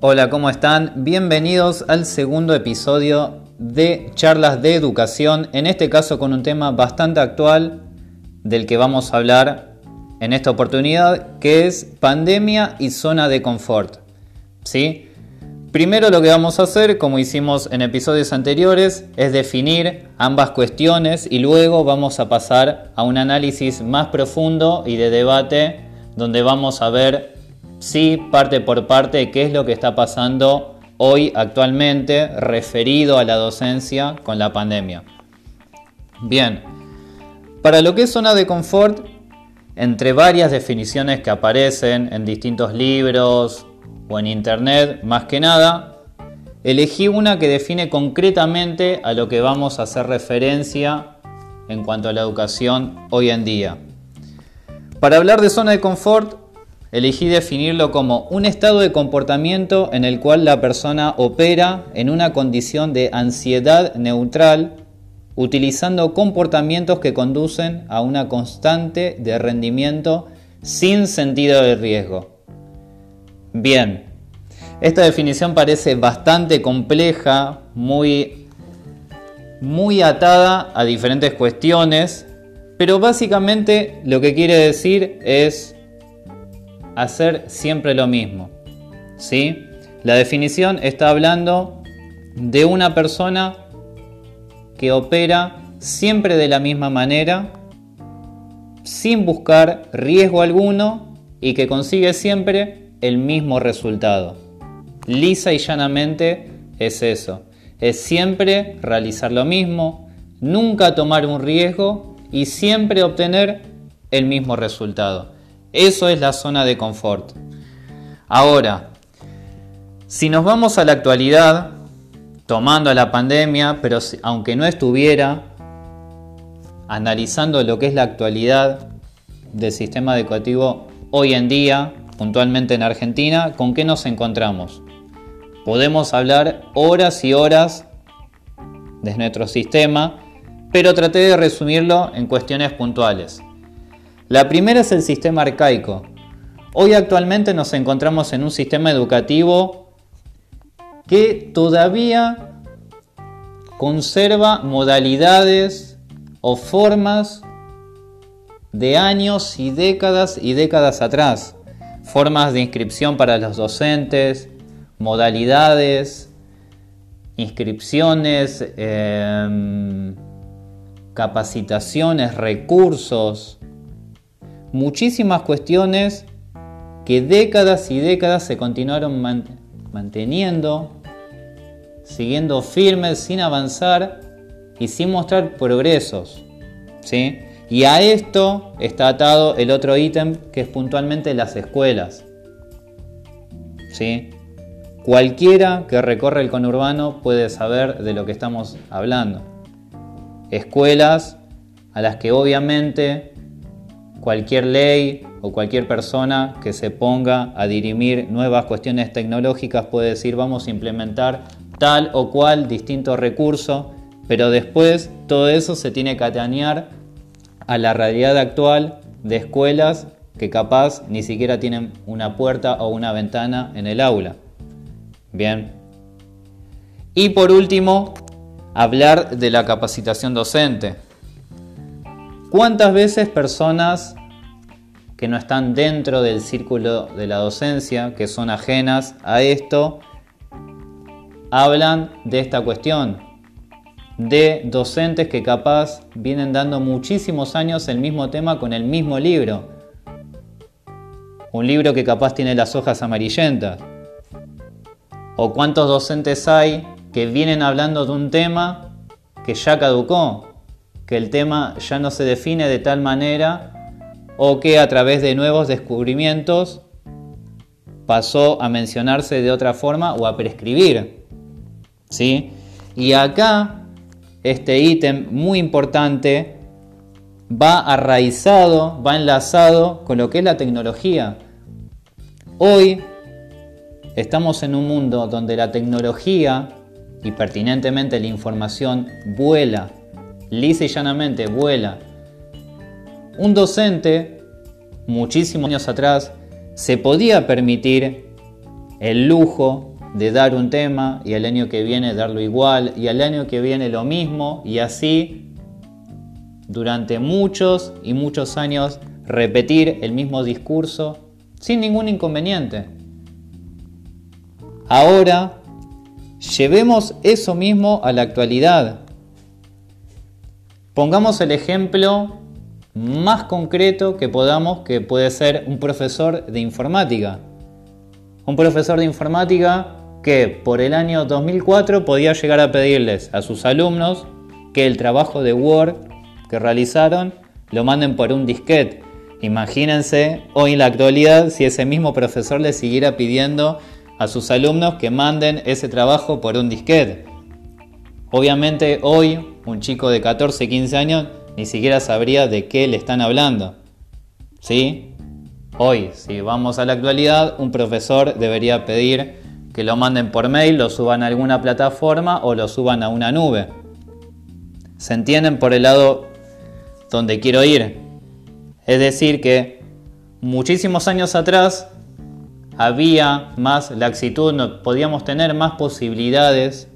Hola, ¿cómo están? Bienvenidos al segundo episodio de charlas de educación, en este caso con un tema bastante actual del que vamos a hablar en esta oportunidad, que es pandemia y zona de confort. ¿Sí? Primero lo que vamos a hacer, como hicimos en episodios anteriores, es definir ambas cuestiones y luego vamos a pasar a un análisis más profundo y de debate donde vamos a ver sí, parte por parte, qué es lo que está pasando hoy actualmente referido a la docencia con la pandemia. Bien, para lo que es zona de confort, entre varias definiciones que aparecen en distintos libros o en internet, más que nada, elegí una que define concretamente a lo que vamos a hacer referencia en cuanto a la educación hoy en día. Para hablar de zona de confort, Elegí definirlo como un estado de comportamiento en el cual la persona opera en una condición de ansiedad neutral, utilizando comportamientos que conducen a una constante de rendimiento sin sentido de riesgo. Bien, esta definición parece bastante compleja, muy, muy atada a diferentes cuestiones, pero básicamente lo que quiere decir es hacer siempre lo mismo. ¿sí? La definición está hablando de una persona que opera siempre de la misma manera, sin buscar riesgo alguno y que consigue siempre el mismo resultado. Lisa y llanamente es eso. Es siempre realizar lo mismo, nunca tomar un riesgo y siempre obtener el mismo resultado. Eso es la zona de confort. Ahora, si nos vamos a la actualidad, tomando la pandemia, pero aunque no estuviera, analizando lo que es la actualidad del sistema educativo hoy en día, puntualmente en Argentina, ¿con qué nos encontramos? Podemos hablar horas y horas de nuestro sistema, pero traté de resumirlo en cuestiones puntuales. La primera es el sistema arcaico. Hoy actualmente nos encontramos en un sistema educativo que todavía conserva modalidades o formas de años y décadas y décadas atrás. Formas de inscripción para los docentes, modalidades, inscripciones, em, capacitaciones, recursos muchísimas cuestiones que décadas y décadas se continuaron manteniendo, siguiendo firmes, sin avanzar y sin mostrar progresos. ¿sí? Y a esto está atado el otro ítem que es puntualmente las escuelas. ¿sí? Cualquiera que recorre el conurbano puede saber de lo que estamos hablando. Escuelas a las que obviamente cualquier ley o cualquier persona que se ponga a dirimir nuevas cuestiones tecnológicas puede decir vamos a implementar tal o cual distinto recurso, pero después todo eso se tiene que atañar a la realidad actual de escuelas que capaz ni siquiera tienen una puerta o una ventana en el aula. Bien. Y por último, hablar de la capacitación docente. ¿Cuántas veces personas que no están dentro del círculo de la docencia, que son ajenas a esto, hablan de esta cuestión? De docentes que capaz vienen dando muchísimos años el mismo tema con el mismo libro. Un libro que capaz tiene las hojas amarillentas. ¿O cuántos docentes hay que vienen hablando de un tema que ya caducó? que el tema ya no se define de tal manera o que a través de nuevos descubrimientos pasó a mencionarse de otra forma o a prescribir. ¿sí? Y acá este ítem muy importante va arraizado, va enlazado con lo que es la tecnología. Hoy estamos en un mundo donde la tecnología y pertinentemente la información vuela lisa y llanamente vuela. Un docente, muchísimos años atrás, se podía permitir el lujo de dar un tema y el año que viene darlo igual y al año que viene lo mismo y así durante muchos y muchos años repetir el mismo discurso sin ningún inconveniente. Ahora, llevemos eso mismo a la actualidad. Pongamos el ejemplo más concreto que podamos, que puede ser un profesor de informática. Un profesor de informática que por el año 2004 podía llegar a pedirles a sus alumnos que el trabajo de Word que realizaron lo manden por un disquete. Imagínense hoy en la actualidad si ese mismo profesor le siguiera pidiendo a sus alumnos que manden ese trabajo por un disquete. Obviamente hoy un chico de 14, 15 años ni siquiera sabría de qué le están hablando. ¿Sí? Hoy, si vamos a la actualidad, un profesor debería pedir que lo manden por mail, lo suban a alguna plataforma o lo suban a una nube. ¿Se entienden por el lado donde quiero ir? Es decir, que muchísimos años atrás había más laxitud, podíamos tener más posibilidades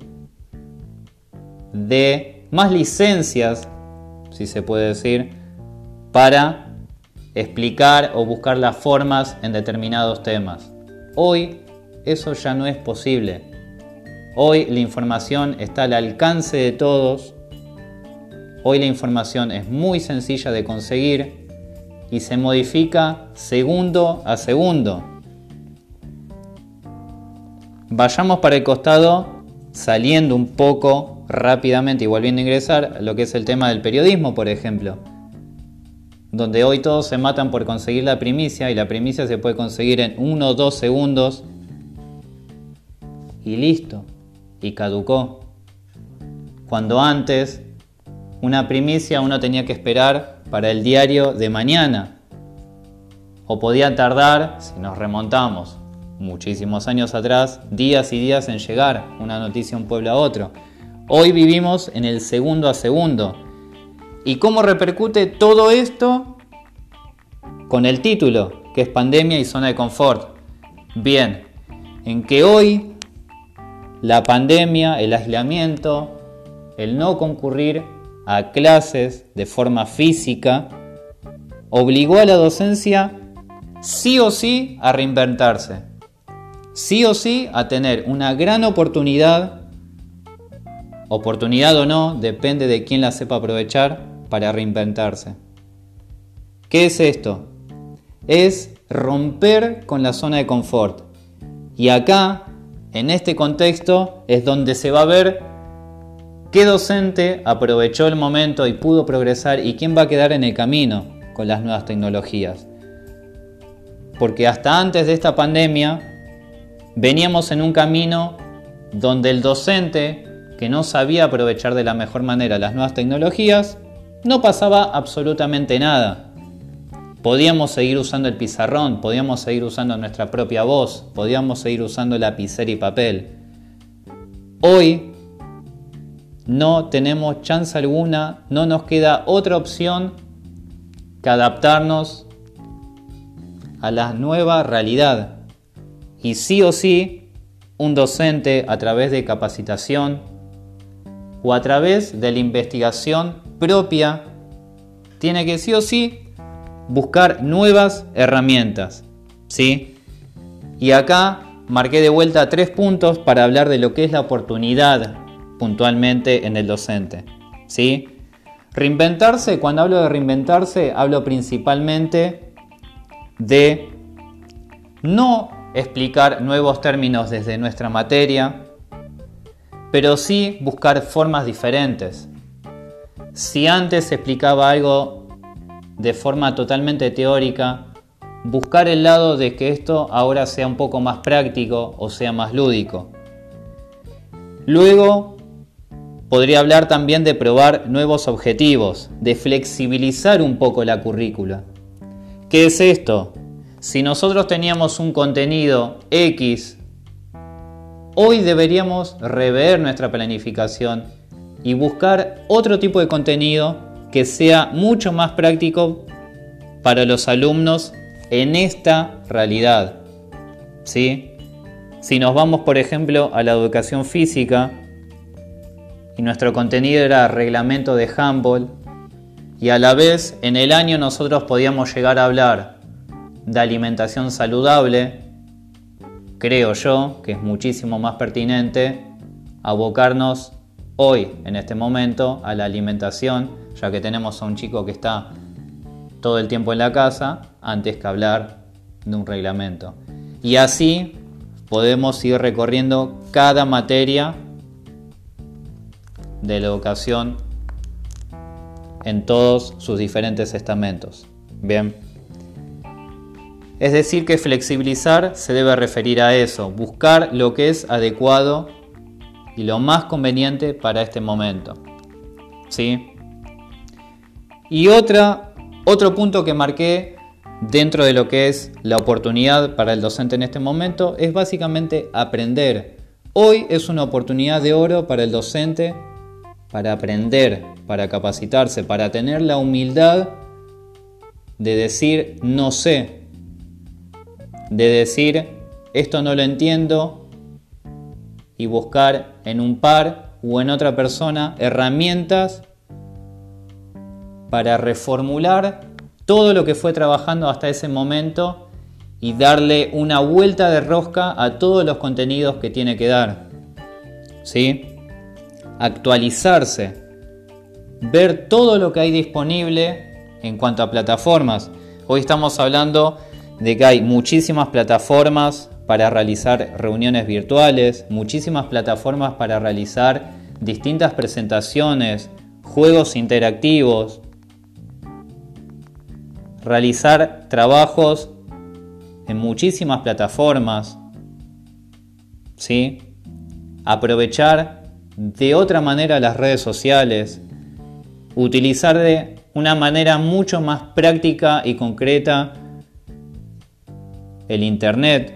de más licencias, si se puede decir, para explicar o buscar las formas en determinados temas. Hoy eso ya no es posible. Hoy la información está al alcance de todos. Hoy la información es muy sencilla de conseguir y se modifica segundo a segundo. Vayamos para el costado saliendo un poco rápidamente y volviendo a ingresar lo que es el tema del periodismo, por ejemplo. Donde hoy todos se matan por conseguir la primicia y la primicia se puede conseguir en uno o dos segundos y listo, y caducó. Cuando antes una primicia uno tenía que esperar para el diario de mañana, o podía tardar, si nos remontamos muchísimos años atrás, días y días en llegar una noticia de un pueblo a otro. Hoy vivimos en el segundo a segundo. ¿Y cómo repercute todo esto con el título, que es pandemia y zona de confort? Bien, en que hoy la pandemia, el aislamiento, el no concurrir a clases de forma física, obligó a la docencia sí o sí a reinventarse, sí o sí a tener una gran oportunidad, oportunidad o no, depende de quién la sepa aprovechar para reinventarse. ¿Qué es esto? Es romper con la zona de confort. Y acá en este contexto es donde se va a ver qué docente aprovechó el momento y pudo progresar y quién va a quedar en el camino con las nuevas tecnologías. Porque hasta antes de esta pandemia veníamos en un camino donde el docente que no sabía aprovechar de la mejor manera las nuevas tecnologías, no pasaba absolutamente nada. Podíamos seguir usando el pizarrón, podíamos seguir usando nuestra propia voz, podíamos seguir usando lapicera y papel. Hoy no tenemos chance alguna, no nos queda otra opción que adaptarnos a la nueva realidad. Y sí o sí, un docente a través de capacitación o a través de la investigación propia tiene que sí o sí buscar nuevas herramientas. ¿sí? Y acá marqué de vuelta tres puntos para hablar de lo que es la oportunidad puntualmente en el docente. ¿sí? Reinventarse, cuando hablo de reinventarse, hablo principalmente de no explicar nuevos términos desde nuestra materia, pero sí buscar formas diferentes. Si antes explicaba algo de forma totalmente teórica, buscar el lado de que esto ahora sea un poco más práctico o sea más lúdico. Luego, podría hablar también de probar nuevos objetivos, de flexibilizar un poco la currícula. ¿Qué es esto? Si nosotros teníamos un contenido X, hoy deberíamos rever nuestra planificación y buscar otro tipo de contenido que sea mucho más práctico para los alumnos en esta realidad. ¿Sí? Si nos vamos, por ejemplo, a la educación física, y nuestro contenido era reglamento de handball, y a la vez en el año nosotros podíamos llegar a hablar de alimentación saludable, creo yo que es muchísimo más pertinente abocarnos hoy, en este momento, a la alimentación, ya que tenemos a un chico que está todo el tiempo en la casa, antes que hablar de un reglamento. Y así podemos ir recorriendo cada materia de la educación en todos sus diferentes estamentos. Bien. Es decir, que flexibilizar se debe referir a eso, buscar lo que es adecuado y lo más conveniente para este momento. ¿Sí? Y otra, otro punto que marqué dentro de lo que es la oportunidad para el docente en este momento es básicamente aprender. Hoy es una oportunidad de oro para el docente para aprender, para capacitarse, para tener la humildad de decir no sé, de decir esto no lo entiendo y buscar en un par o en otra persona herramientas para reformular todo lo que fue trabajando hasta ese momento y darle una vuelta de rosca a todos los contenidos que tiene que dar. ¿Sí? actualizarse, ver todo lo que hay disponible en cuanto a plataformas. Hoy estamos hablando de que hay muchísimas plataformas para realizar reuniones virtuales, muchísimas plataformas para realizar distintas presentaciones, juegos interactivos, realizar trabajos en muchísimas plataformas, ¿sí? aprovechar de otra manera las redes sociales, utilizar de una manera mucho más práctica y concreta el Internet.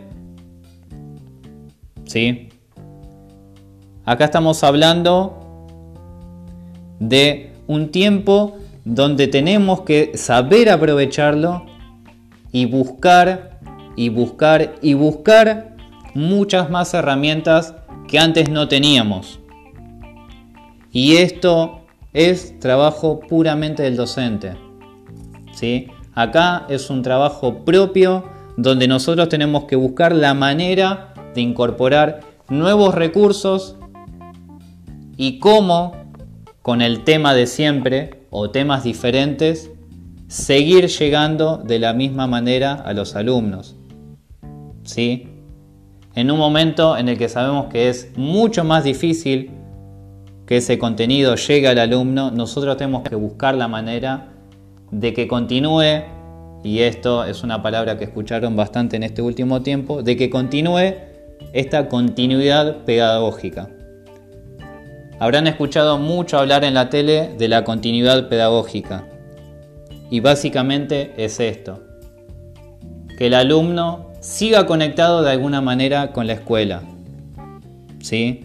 ¿Sí? Acá estamos hablando de un tiempo donde tenemos que saber aprovecharlo y buscar y buscar y buscar muchas más herramientas que antes no teníamos. Y esto es trabajo puramente del docente. ¿sí? Acá es un trabajo propio donde nosotros tenemos que buscar la manera de incorporar nuevos recursos y cómo, con el tema de siempre o temas diferentes, seguir llegando de la misma manera a los alumnos. ¿Sí? En un momento en el que sabemos que es mucho más difícil que ese contenido llegue al alumno, nosotros tenemos que buscar la manera de que continúe, y esto es una palabra que escucharon bastante en este último tiempo, de que continúe esta continuidad pedagógica. Habrán escuchado mucho hablar en la tele de la continuidad pedagógica. Y básicamente es esto. Que el alumno siga conectado de alguna manera con la escuela. ¿Sí?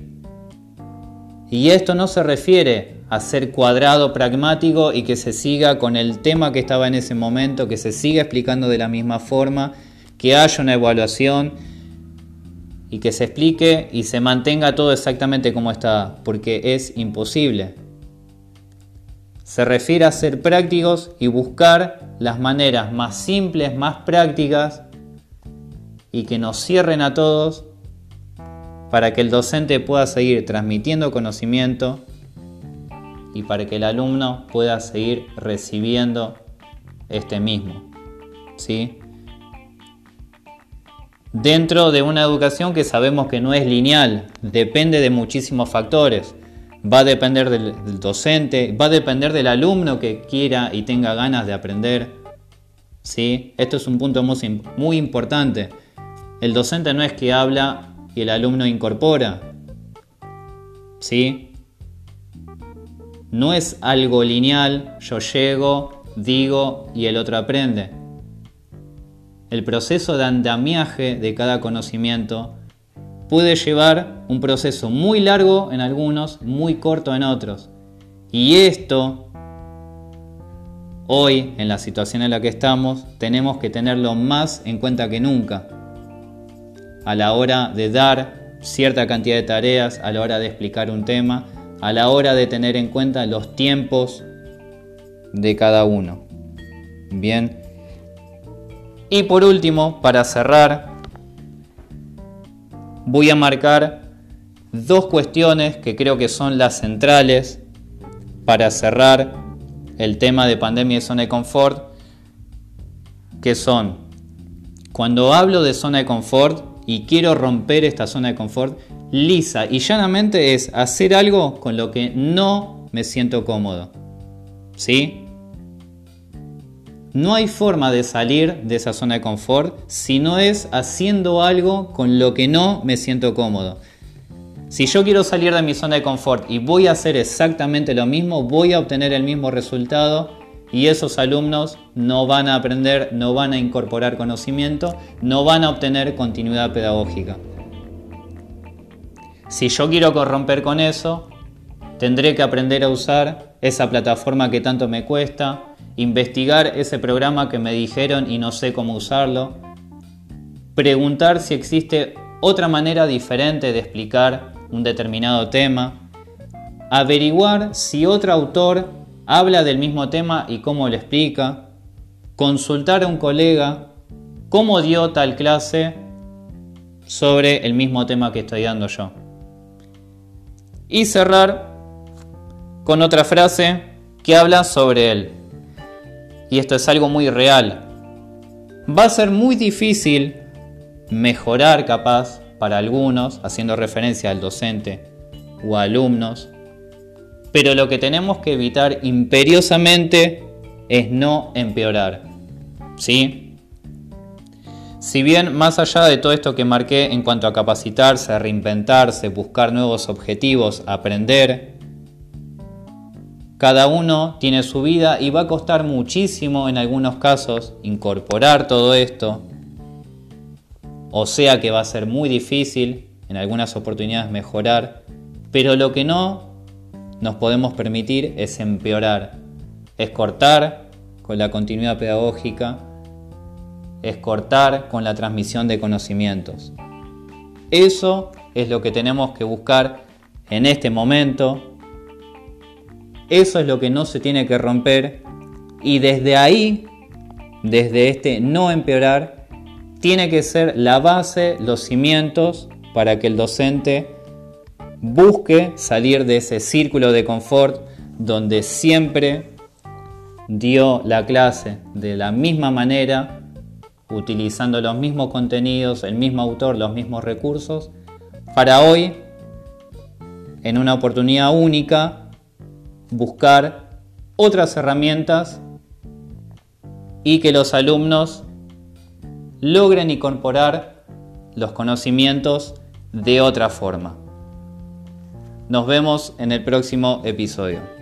Y esto no se refiere a ser cuadrado, pragmático y que se siga con el tema que estaba en ese momento, que se siga explicando de la misma forma, que haya una evaluación y que se explique y se mantenga todo exactamente como está, porque es imposible. Se refiere a ser prácticos y buscar las maneras más simples, más prácticas y que nos cierren a todos para que el docente pueda seguir transmitiendo conocimiento y para que el alumno pueda seguir recibiendo este mismo. ¿sí? Dentro de una educación que sabemos que no es lineal, depende de muchísimos factores. Va a depender del, docente, va a depender del alumno que quiera y tenga ganas de aprender. ¿sí? Esto es un punto muy, importante. El docente no es que habla y el alumno incorpora. ¿Sí? No es algo lineal, yo llego, digo y el otro aprende. El proceso de andamiaje de cada conocimiento puede llevar un proceso muy largo en algunos, muy corto en otros. Y esto, hoy, en la situación en la que estamos, tenemos que tenerlo más en cuenta que nunca. a la hora de dar cierta cantidad de tareas, a la hora de explicar un tema, a la hora de tener en cuenta los tiempos de cada uno. Bien. Y por último, para cerrar, voy a marcar dos cuestiones que creo que son las centrales para cerrar el tema de pandemia y zona de confort, que son, cuando hablo de zona de confort y quiero romper esta zona de confort, lisa y llanamente es hacer algo con lo que no me siento cómodo. ¿Sí? No hay forma de salir de esa zona de confort si no es haciendo algo con lo que no me siento cómodo. Si yo quiero salir de mi zona de confort y voy a hacer exactamente lo mismo, voy a obtener el mismo resultado y esos alumnos no van a aprender, no van a incorporar conocimiento, no van a obtener continuidad pedagógica. Si yo quiero corromper con eso, tendré que aprender a usar esa plataforma que tanto me cuesta, investigar ese programa que me dijeron y no sé cómo usarlo, preguntar si existe otra manera diferente de explicar un determinado tema, averiguar si otro autor habla del mismo tema y cómo lo explica, consultar a un colega cómo dio tal clase sobre el mismo tema que estoy dando yo. Y cerrar con otra frase que habla sobre él. Y esto es algo muy real. Va a ser muy difícil mejorar capaz para algunos, haciendo referencia al docente o a alumnos, pero lo que tenemos que evitar imperiosamente es no empeorar. ¿Sí? Si bien más allá de todo esto que marqué en cuanto a capacitarse, reinventarse, buscar nuevos objetivos, aprender, cada uno tiene su vida y va a costar muchísimo en algunos casos incorporar todo esto, o sea que va a ser muy difícil en algunas oportunidades mejorar, pero lo que no nos podemos permitir es empeorar, es cortar con la continuidad pedagógica, es cortar con la transmisión de conocimientos. Eso es lo que tenemos que buscar en este momento, eso es lo que no se tiene que romper y desde ahí, desde este no empeorar, tiene que ser la base, los cimientos para que el docente busque salir de ese círculo de confort donde siempre dio la clase de la misma manera, utilizando los mismos contenidos, el mismo autor, los mismos recursos, para hoy, en una oportunidad única, buscar otras herramientas y que los alumnos logren incorporar los conocimientos de otra forma. Nos vemos en el próximo episodio.